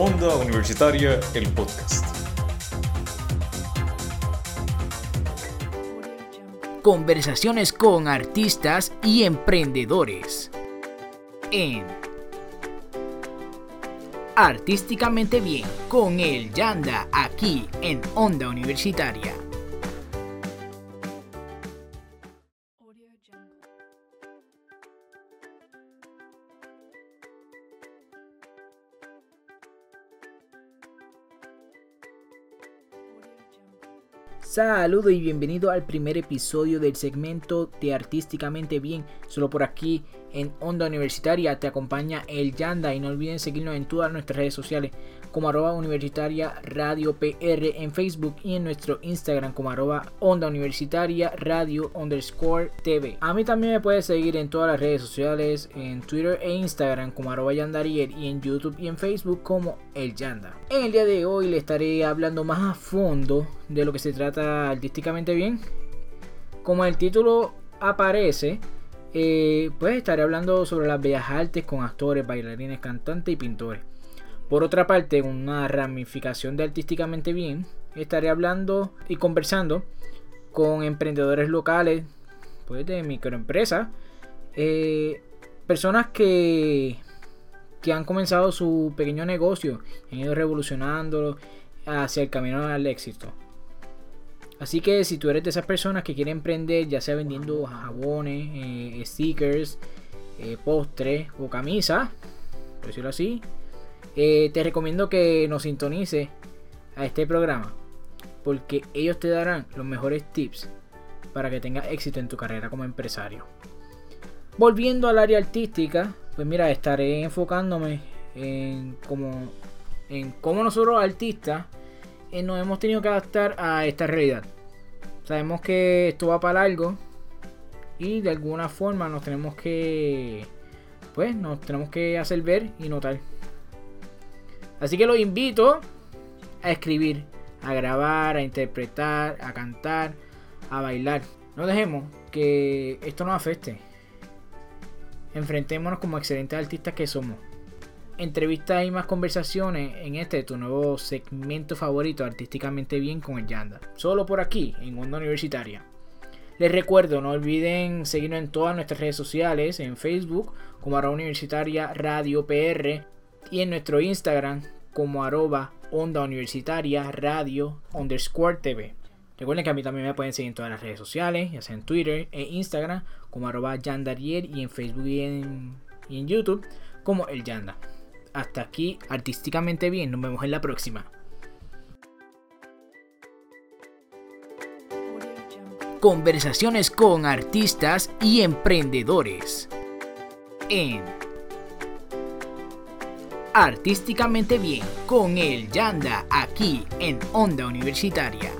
Onda Universitaria, el podcast. Conversaciones con artistas y emprendedores. En Artísticamente Bien con el Yanda aquí en Onda Universitaria. Saludos y bienvenido al primer episodio del segmento de Artísticamente Bien. Solo por aquí en Onda Universitaria te acompaña el Yanda y no olviden seguirnos en todas nuestras redes sociales como arroba universitaria radio PR en Facebook y en nuestro Instagram como arroba onda universitaria radio underscore TV. A mí también me puedes seguir en todas las redes sociales, en Twitter e Instagram como arroba yandariel y en YouTube y en Facebook como el Yanda. En el día de hoy le estaré hablando más a fondo de lo que se trata artísticamente bien. Como el título aparece, eh, pues estaré hablando sobre las bellas artes con actores, bailarines, cantantes y pintores. Por otra parte, una ramificación de Artísticamente Bien, estaré hablando y conversando con emprendedores locales, pues de microempresas, eh, personas que, que han comenzado su pequeño negocio, han ido revolucionándolo hacia el camino al éxito. Así que si tú eres de esas personas que quieren emprender, ya sea vendiendo jabones, eh, stickers, eh, postres o camisas, por decirlo así, eh, te recomiendo que nos sintonices a este programa porque ellos te darán los mejores tips para que tengas éxito en tu carrera como empresario. Volviendo al área artística, pues mira, estaré enfocándome en cómo, en cómo nosotros artistas nos hemos tenido que adaptar a esta realidad. Sabemos que esto va para algo y de alguna forma nos tenemos que pues nos tenemos que hacer ver y notar. Así que los invito a escribir, a grabar, a interpretar, a cantar, a bailar. No dejemos que esto nos afecte. Enfrentémonos como excelentes artistas que somos. Entrevistas y más conversaciones en este tu nuevo segmento favorito artísticamente bien con el Yanda. Solo por aquí, en Onda Universitaria. Les recuerdo, no olviden seguirnos en todas nuestras redes sociales, en Facebook como arroba universitaria radio PR y en nuestro Instagram como arroba onda universitaria radio underscore TV. Recuerden que a mí también me pueden seguir en todas las redes sociales, ya sea en Twitter e Instagram como arroba yandarier y en Facebook y en YouTube como el Yanda. Hasta aquí artísticamente bien, nos vemos en la próxima. Conversaciones con artistas y emprendedores. En Artísticamente Bien con el Yanda aquí en Onda Universitaria.